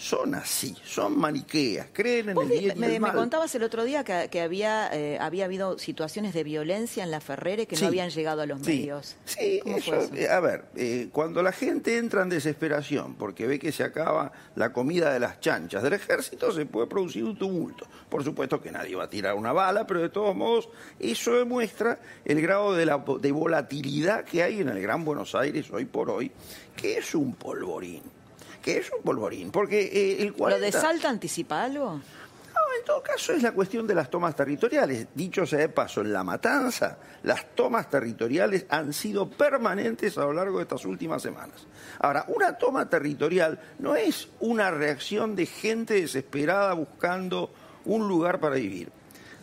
son así, son maniqueas, creen en el bien y me, el mal. Me contabas el otro día que, había, eh, había habido situaciones de violencia en la Ferrere que no habían llegado a los medios. Sí, eh, a ver, eh, cuando la gente entra en desesperación porque ve que se acaba la comida de las chanchas del ejército, se puede producir un tumulto. Por supuesto que nadie va a tirar una bala, pero de todos modos eso demuestra el grado de, la, de volatilidad que hay en el Gran Buenos Aires hoy por hoy, que es un polvorín que es un polvorín, porque eh, el 40... ¿Lo de Salta anticipa algo? No, en todo caso es la cuestión de las tomas territoriales. Dicho sea de paso, en la matanza, las tomas territoriales han sido permanentes a lo largo de estas últimas semanas. Ahora, una toma territorial no es una reacción de gente desesperada buscando un lugar para vivir.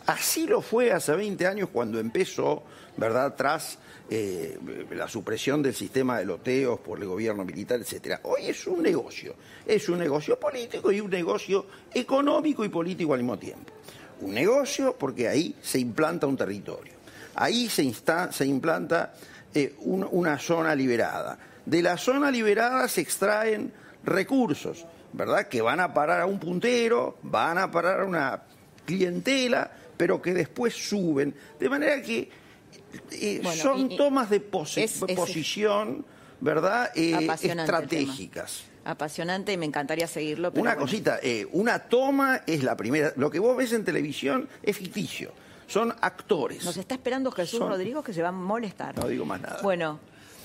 Así lo fue hace 20 años cuando empezó, ¿verdad?, tras eh, la supresión del sistema de loteos por el gobierno militar, etcétera. Hoy es un negocio, es un negocio político y un negocio económico y político al mismo tiempo. Un negocio porque ahí se implanta un territorio, ahí se, se implanta eh, una zona liberada. De la zona liberada se extraen recursos, ¿verdad? Que van a parar a un puntero, van a parar a una clientela, pero que después suben. De manera que eh, son tomas de posición, ¿verdad? Eh, estratégicas. Apasionante y me encantaría seguirlo. una cosita, eh, una toma es la primera. Lo que vos ves en televisión es ficticio. Son actores. Nos está esperando Jesús Rodrigo que se va a molestar. No digo más nada. Bueno,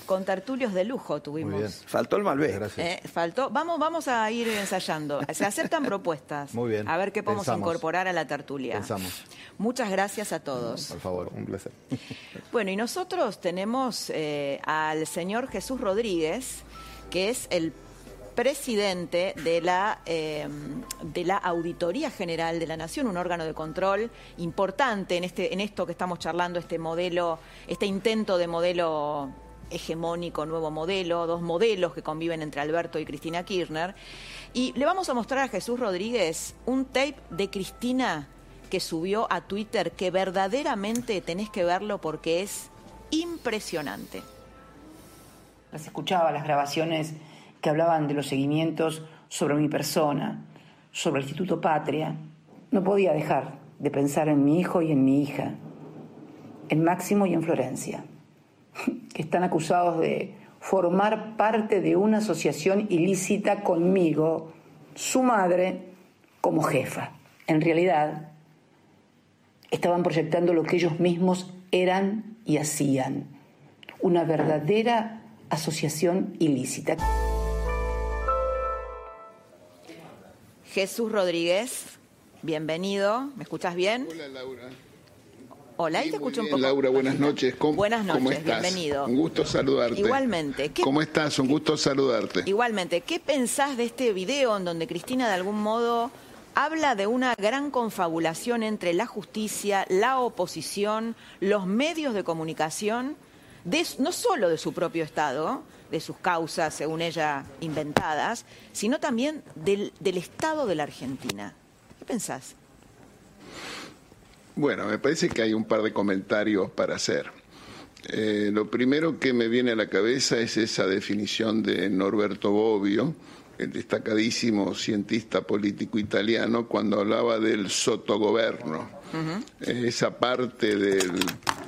con tertulios de lujo tuvimos. Faltó el Malbec. Eh, faltó. Vamos, vamos a ir ensayando. Se aceptan propuestas. Muy bien. A ver qué podemos incorporar a la tertulia. Pensamos. Muchas gracias a todos. Por favor, un placer. Bueno, y nosotros tenemos eh, al señor Jesús Rodríguez, que es el presidente de la, eh, de la Auditoría General de la Nación, un órgano de control importante en, este, en esto que estamos charlando, este modelo, este intento de modelo hegemónico nuevo modelo, dos modelos que conviven entre Alberto y Cristina Kirchner. Y le vamos a mostrar a Jesús Rodríguez un tape de Cristina que subió a Twitter que verdaderamente tenés que verlo porque es impresionante. Las escuchaba las grabaciones que hablaban de los seguimientos sobre mi persona, sobre el Instituto Patria. No podía dejar de pensar en mi hijo y en mi hija, en Máximo y en Florencia que están acusados de formar parte de una asociación ilícita conmigo, su madre, como jefa. En realidad, estaban proyectando lo que ellos mismos eran y hacían, una verdadera asociación ilícita. Jesús Rodríguez, bienvenido, ¿me escuchas bien? Hola Laura. Hola, ahí te escucho un poco. Laura, buenas noches. ¿Cómo, buenas noches, ¿cómo estás? bienvenido. Un gusto saludarte. Igualmente. ¿Cómo estás? Un gusto saludarte. Igualmente. ¿Qué pensás de este video en donde Cristina de algún modo habla de una gran confabulación entre la justicia, la oposición, los medios de comunicación, no solo de su propio Estado, de sus causas, según ella, inventadas, sino también del, del Estado de la Argentina? ¿Qué pensás? Bueno, me parece que hay un par de comentarios para hacer. Eh, lo primero que me viene a la cabeza es esa definición de Norberto Bobbio, el destacadísimo cientista político italiano, cuando hablaba del sotogoverno, eh, esa parte del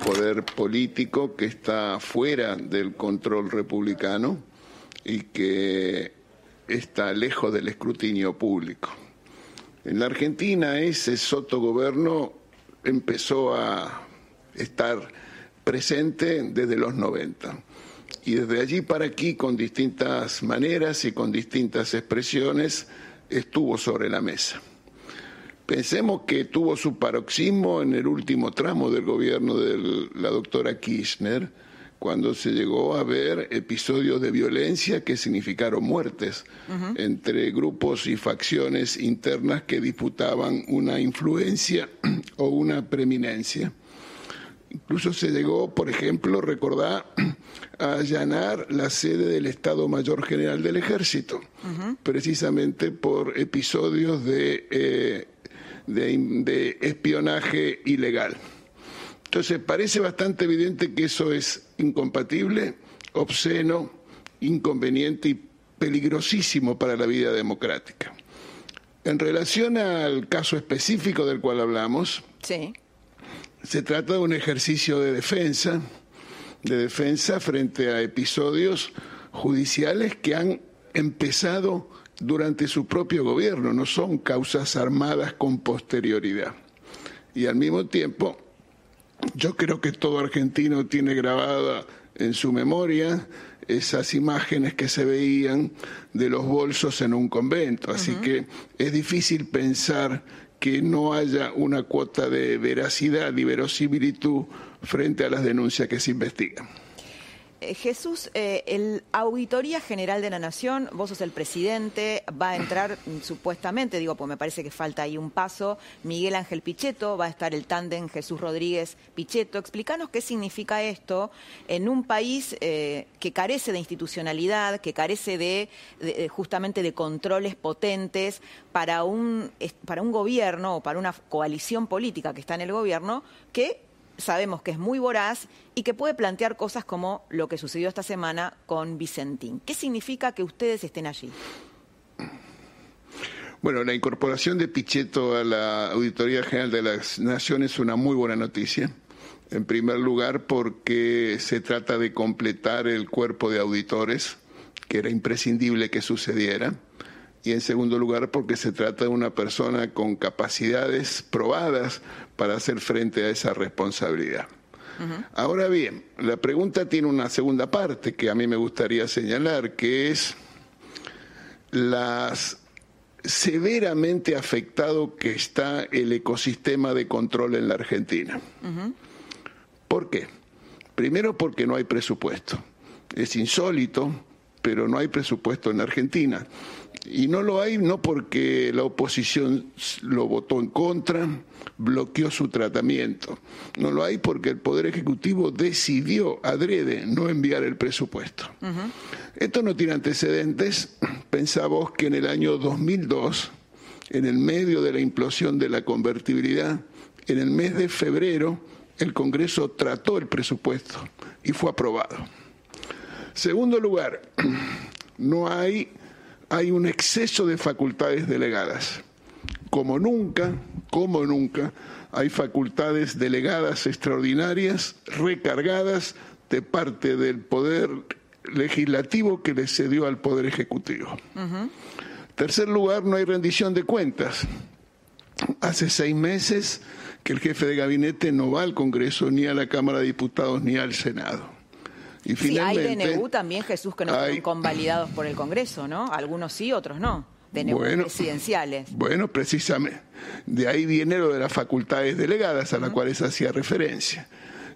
poder político que está fuera del control republicano y que está lejos del escrutinio público. En la Argentina ese sotogoverno empezó a estar presente desde los 90. Y desde allí para aquí, con distintas maneras y con distintas expresiones, estuvo sobre la mesa. Pensemos que tuvo su paroxismo en el último tramo del gobierno de la doctora Kirchner, cuando se llegó a ver episodios de violencia que significaron muertes entre grupos y facciones internas que disputaban una influencia o una preeminencia. Incluso se llegó, por ejemplo, recordar, a allanar la sede del Estado Mayor General del Ejército, precisamente por episodios de, eh, de espionaje ilegal. Entonces, parece bastante evidente que eso es incompatible, obsceno, inconveniente y peligrosísimo para la vida democrática. En relación al caso específico del cual hablamos, se trata de un ejercicio de defensa, de defensa frente a episodios judiciales que han empezado durante su propio gobierno, no son causas armadas con posterioridad. Y al mismo tiempo yo creo que todo argentino tiene grabada en su memoria esas imágenes que se veían de los bolsos en un convento, así que es difícil pensar que no haya una cuota de veracidad y verosimilitud frente a las denuncias que se investigan. Eh, Jesús, eh, el Auditoría General de la Nación, vos sos el presidente, va a entrar mm, supuestamente, digo, pues me parece que falta ahí un paso, Miguel Ángel Pichetto, va a estar el tándem Jesús Rodríguez Pichetto. Explícanos qué significa esto en un país eh, que carece de institucionalidad, que carece de, justamente de controles potentes para un, para un gobierno o para una coalición política que está en el gobierno que sabemos que es muy voraz y que puede plantear cosas como lo que sucedió esta semana con Vicentín. ¿Qué significa que ustedes estén allí? Bueno, la incorporación de Pichetto a la Auditoría General de las Naciones es una muy buena noticia. En primer lugar, porque se trata de completar el cuerpo de auditores, que era imprescindible que sucediera. Y en segundo lugar, porque se trata de una persona con capacidades probadas para hacer frente a esa responsabilidad. Ahora bien, la pregunta tiene una segunda parte que a mí me gustaría señalar, que es las severamente afectado que está el ecosistema de control en la Argentina. ¿Por qué? Primero porque no hay presupuesto. Es insólito, pero no hay presupuesto en Argentina. Y no lo hay no porque la oposición lo votó en contra, bloqueó su tratamiento. No lo hay porque el Poder Ejecutivo decidió adrede no enviar el presupuesto. Esto no tiene antecedentes. Pensamos que en el año 2002, en el medio de la implosión de la convertibilidad, en el mes de febrero, el Congreso trató el presupuesto y fue aprobado. Segundo lugar, no hay hay un exceso de facultades delegadas. Como nunca, como nunca, hay facultades delegadas extraordinarias, recargadas de parte del Poder Legislativo que le cedió al Poder Ejecutivo. Tercer lugar, no hay rendición de cuentas. Hace seis meses que el jefe de gabinete no va al Congreso, ni a la Cámara de Diputados, ni al Senado. Y finalmente, sí, hay DNU también, Jesús, que no fueron convalidados por el Congreso, ¿no? Algunos sí, otros no. DNU presidenciales. Bueno, precisamente. De ahí viene lo de las facultades delegadas a las cuales hacía referencia.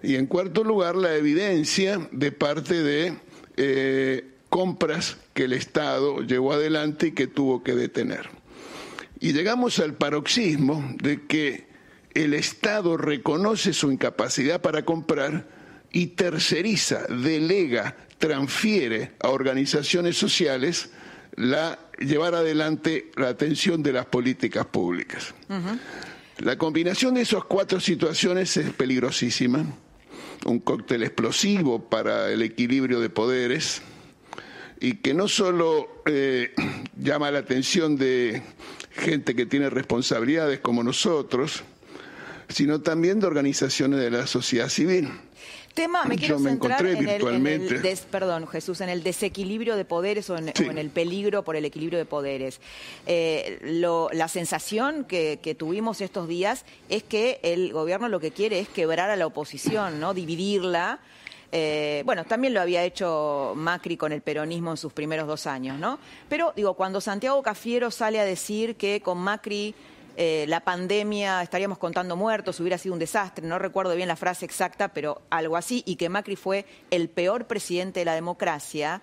Y en cuarto lugar, la evidencia de parte de eh, compras que el Estado llevó adelante y que tuvo que detener. Y llegamos al paroxismo de que el Estado reconoce su incapacidad para comprar y terceriza, delega, transfiere a organizaciones sociales la llevar adelante la atención de las políticas públicas. La combinación de esas cuatro situaciones es peligrosísima. Un cóctel explosivo para el equilibrio de poderes y que no solo eh, llama la atención de gente que tiene responsabilidades como nosotros, sino también de organizaciones de la sociedad civil. Tema, me quiero centrar en el, perdón, Jesús, en el desequilibrio de poderes o en, el peligro por el equilibrio de poderes. Eh, la sensación que, tuvimos estos días es que el gobierno lo que quiere es quebrar a la oposición, ¿no? Dividirla. Eh, bueno, también lo había hecho Macri con el peronismo en sus primeros dos años, ¿no? Pero digo, cuando Santiago Cafiero sale a decir que con Macri eh, la pandemia, estaríamos contando muertos, hubiera sido un desastre, no recuerdo bien la frase exacta, pero algo así, y que Macri fue el peor presidente de la democracia,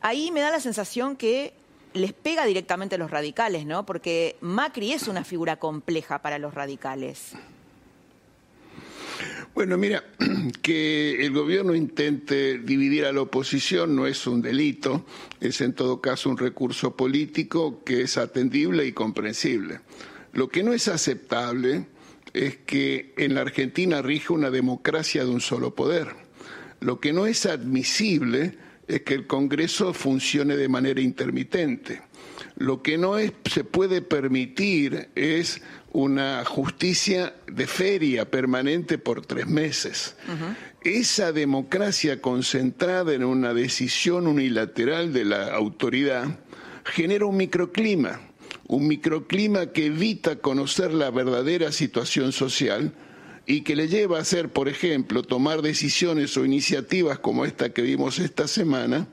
ahí me da la sensación que les pega directamente a los radicales, ¿no? Porque Macri es una figura compleja para los radicales. Bueno, mira, que el gobierno intente dividir a la oposición no es un delito, es en todo caso un recurso político que es atendible y comprensible. Lo que no es aceptable es que en la Argentina rija una democracia de un solo poder. Lo que no es admisible es que el Congreso funcione de manera intermitente. Lo que no se puede permitir es una justicia de feria permanente por tres meses. Esa democracia concentrada en una decisión unilateral de la autoridad genera un microclima un microclima que evita conocer la verdadera situación social y que le lleva a hacer, por ejemplo, tomar decisiones o iniciativas como esta que vimos esta semana,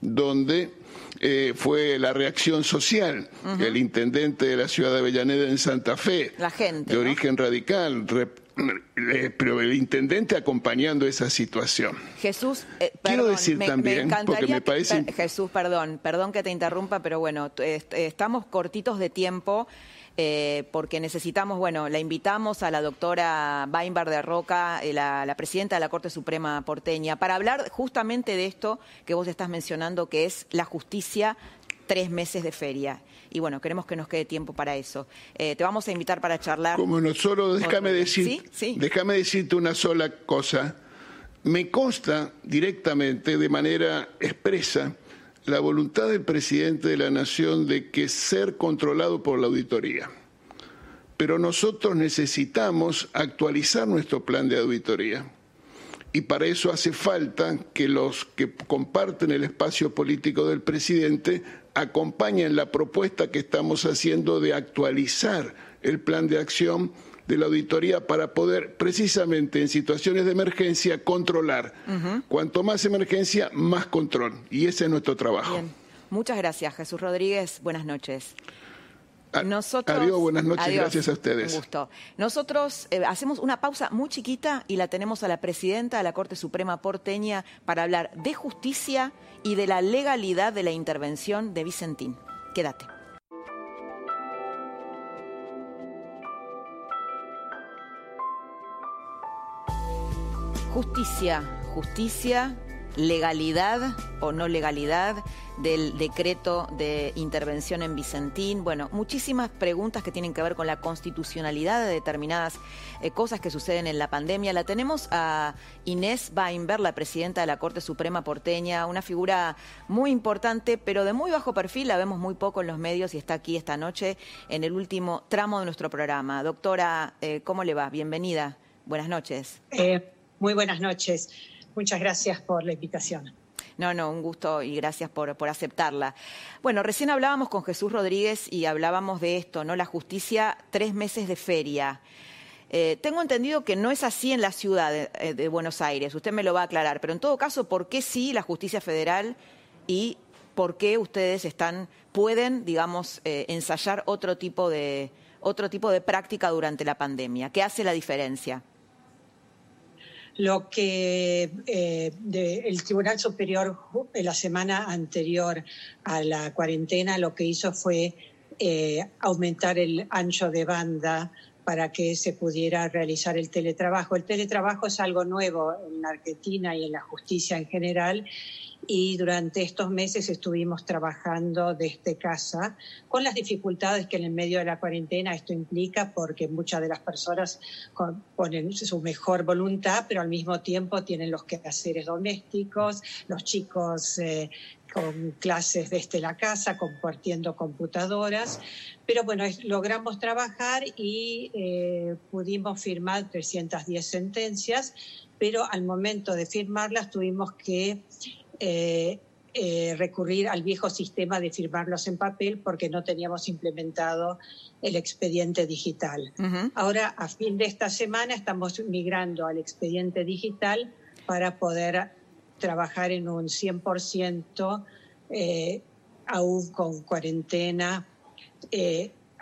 donde eh, fue la reacción social. El intendente de la ciudad de Avellaneda en Santa Fe, la gente, de origen radical, pero el intendente acompañando esa situación. Jesús, eh, quiero decir también, porque me parece... Jesús, perdón, perdón que te interrumpa, pero bueno, estamos cortitos de tiempo. Eh, porque necesitamos, bueno, la invitamos a la doctora Weinberg de Roca, la, la, presidenta de la Corte Suprema porteña, para hablar justamente de esto que vos estás mencionando, que es la justicia tres meses de feria y bueno, queremos que nos quede tiempo para eso. Eh, te vamos a invitar para charlar. Como no, solo déjame, decir, déjame decirte una sola cosa. Me consta directamente, de manera expresa, la voluntad del presidente de la Nación de que ser controlado por la auditoría. Pero nosotros necesitamos actualizar nuestro plan de auditoría. Y para eso hace falta que los que comparten el espacio político del presidente acompañen la propuesta que estamos haciendo de actualizar el plan de acción de la auditoría para poder precisamente en situaciones de emergencia controlar. Cuanto más emergencia, más control. Y ese es nuestro trabajo. Bien. Muchas gracias, Jesús Rodríguez. Buenas noches. Nosotros, adiós, buenas noches, gracias a ustedes. Un gusto. Nosotros eh, hacemos una pausa muy chiquita y la tenemos a la presidenta de la Corte Suprema porteña para hablar de justicia y de la legalidad de la intervención de Vicentín. Quédate. Justicia, justicia legalidad o no legalidad del decreto de intervención en Vicentín. Bueno, muchísimas preguntas que tienen que ver con la constitucionalidad de determinadas eh, cosas que suceden en la pandemia. La tenemos a Inés Weinberg, la presidenta de la Corte Suprema porteña, una figura muy importante, pero de muy bajo perfil, la vemos muy poco en los medios y está aquí esta noche en el último tramo de nuestro programa. Doctora, eh, ¿cómo le va? Bienvenida. Buenas noches. Eh, muy buenas noches. Muchas gracias por la invitación. No, no, un gusto y gracias por, por, aceptarla. Bueno, recién hablábamos con Jesús Rodríguez y hablábamos de esto, ¿no? La justicia, tres meses de feria. Eh, tengo entendido que no es así en la ciudad eh, de, Buenos Aires, usted me lo va a aclarar, pero en todo caso, ¿por qué sí la justicia federal y por qué ustedes están, pueden, digamos, eh, ensayar otro tipo, de, otro tipo de práctica durante la pandemia? ¿Qué hace la diferencia? Lo que eh, el Tribunal Superior en la semana anterior a la cuarentena lo que hizo fue eh, aumentar el ancho de banda para que se pudiera realizar el teletrabajo. El teletrabajo es algo nuevo en Argentina y en la justicia en general y durante estos meses estuvimos trabajando desde casa con las dificultades que en el medio de la cuarentena esto implica porque muchas de las personas ponen su mejor voluntad pero al mismo tiempo tienen los quehaceres domésticos, los chicos eh, con clases desde la casa, compartiendo computadoras, pero bueno, logramos trabajar y eh, pudimos firmar 310 sentencias, pero al momento de firmarlas tuvimos que eh, eh, recurrir al viejo sistema de firmarlos en papel porque no teníamos implementado el expediente digital. Ahora, a fin de esta semana, estamos migrando al expediente digital para poder trabajar en un 100% eh, aún con cuarentena.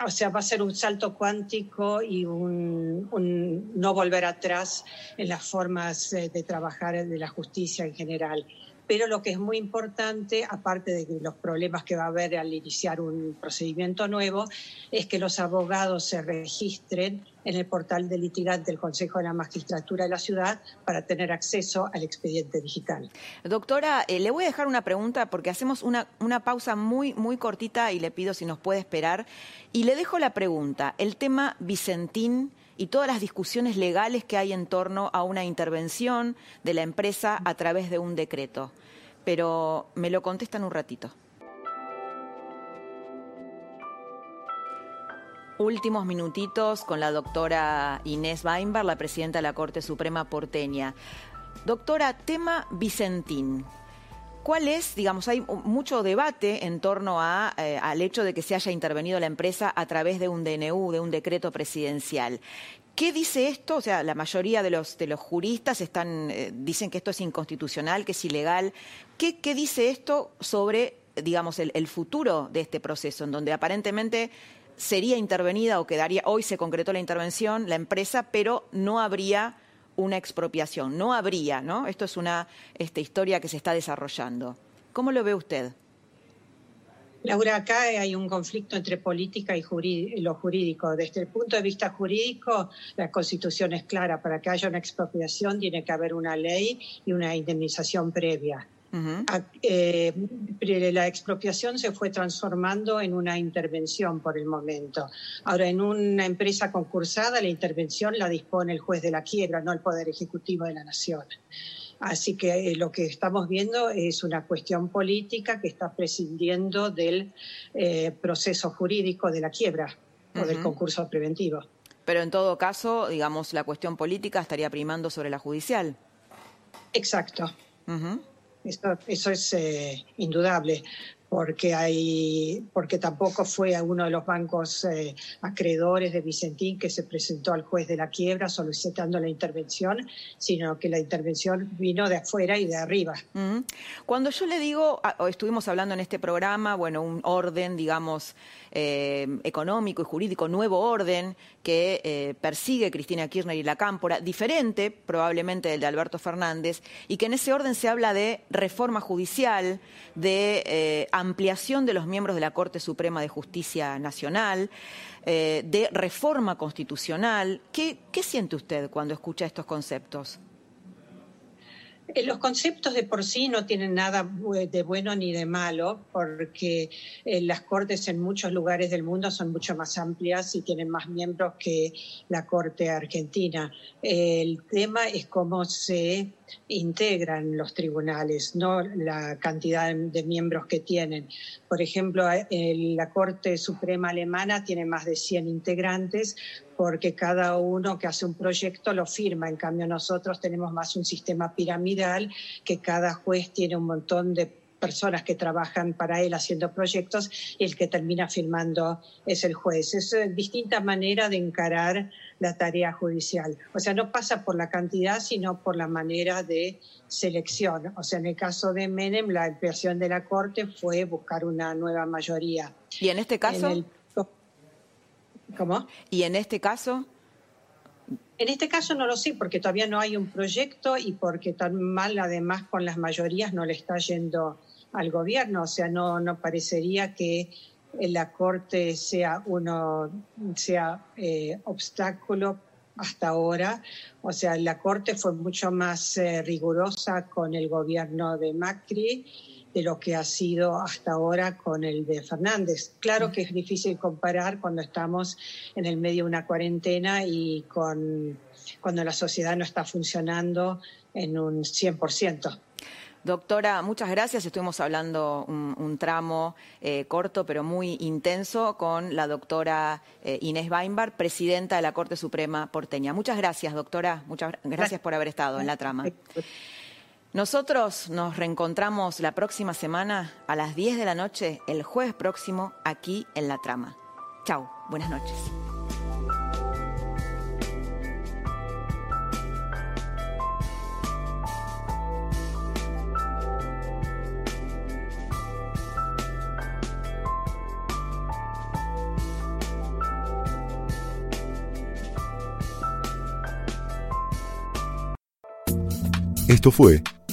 o sea, va a ser un salto cuántico y un no volver atrás en las formas de trabajar de la justicia en general pero lo que es muy importante, aparte de los problemas que va a haber al iniciar un procedimiento nuevo, es que los abogados se registren en el portal de litigante del Consejo de la Magistratura de la Ciudad para tener acceso al expediente digital. Doctora, eh, le voy a dejar una pregunta porque hacemos una, una pausa muy, muy cortita y le pido si nos puede esperar. Y le dejo la pregunta, el tema Vicentín y todas las discusiones legales que hay en torno a una intervención de la empresa a través de un decreto. Pero me lo contestan un ratito. Últimos minutitos con la doctora Inés Weinberg, la presidenta de la Corte Suprema porteña. Doctora, tema Vicentín. ¿Cuál es, digamos, hay mucho debate en torno a, eh, al hecho de que se haya intervenido la empresa a través de un DNU, de un decreto presidencial? ¿Qué dice esto? O sea, la mayoría de los, de los juristas están, eh, dicen que esto es inconstitucional, que es ilegal. ¿Qué, dice esto sobre digamos, el, futuro de este proceso, en donde aparentemente sería intervenida o quedaría, hoy se concretó la intervención, la empresa, pero no habría una expropiación, no habría, ¿no? Esto es una este, historia que se está desarrollando. ¿Cómo lo ve usted? Laura, acá hay un conflicto entre política y lo jurídico. Desde el punto de vista jurídico, la Constitución es clara. Para que haya una expropiación tiene que haber una ley y una indemnización previa. Eh, la expropiación se fue transformando en una intervención por el momento. Ahora, en una empresa concursada, la intervención la dispone el juez de la quiebra, no el Poder Ejecutivo de la Nación. Así que eh, lo que estamos viendo es una cuestión política que está prescindiendo del eh, proceso jurídico de la quiebra o del concurso preventivo. Pero en todo caso, digamos, la cuestión política estaría primando sobre la judicial. Exacto. Eso, es eh, indudable porque hay porque tampoco fue a uno de los bancos eh, acreedores de Vicentín que se presentó al juez de la quiebra solicitando la intervención, sino que la intervención vino de afuera y de arriba. Cuando yo le digo, ah, estuvimos hablando en este programa, bueno, un orden, digamos, eh, económico y jurídico, nuevo orden que eh, persigue Cristina Kirchner y la Cámpora, diferente probablemente del de Alberto Fernández, y que en ese orden se habla de reforma judicial, de ampliación de los miembros de la Corte Suprema de Justicia Nacional, eh, de reforma constitucional. ¿Qué, ¿Qué siente usted cuando escucha estos conceptos? Eh, los conceptos de por sí no tienen nada de bueno ni de malo, porque eh, las cortes en muchos lugares del mundo son mucho más amplias y tienen más miembros que la Corte Argentina. El tema es cómo se integran los tribunales, no la cantidad de miembros que tienen. Por ejemplo, la Corte Suprema Alemana tiene más de 100 integrantes porque cada uno que hace un proyecto lo firma. En cambio, nosotros tenemos más un sistema piramidal que cada juez tiene un montón de personas que trabajan para él haciendo proyectos y el que termina firmando es el juez. Es distinta manera de encarar la tarea judicial. O sea, no pasa por la cantidad, sino por la manera de selección. O sea, en el caso de Menem, la impresión de la Corte fue buscar una nueva mayoría. ¿Y en este caso? ¿Cómo? ¿Y en este caso? En este caso no lo sé, porque todavía no hay un proyecto y porque tan mal, además, con las mayorías no le está yendo al gobierno. O sea, no, no parecería que la Corte sea uno sea eh, obstáculo hasta ahora. O sea, la Corte fue mucho más eh, rigurosa con el gobierno de Macri de lo que ha sido hasta ahora con el de Fernández. Claro que es difícil comparar cuando estamos en el medio de una cuarentena y con cuando la sociedad no está funcionando en un 100%. Doctora, muchas gracias. Estuvimos hablando un, tramo eh, corto pero muy intenso con la doctora eh, Inés Weinbar, presidenta de la Corte Suprema porteña. Muchas gracias, doctora. Muchas gracias por haber estado en la trama. Nosotros nos reencontramos la próxima semana a las 10 de la noche, el jueves próximo, aquí en la trama. Chao, buenas noches. Esto fue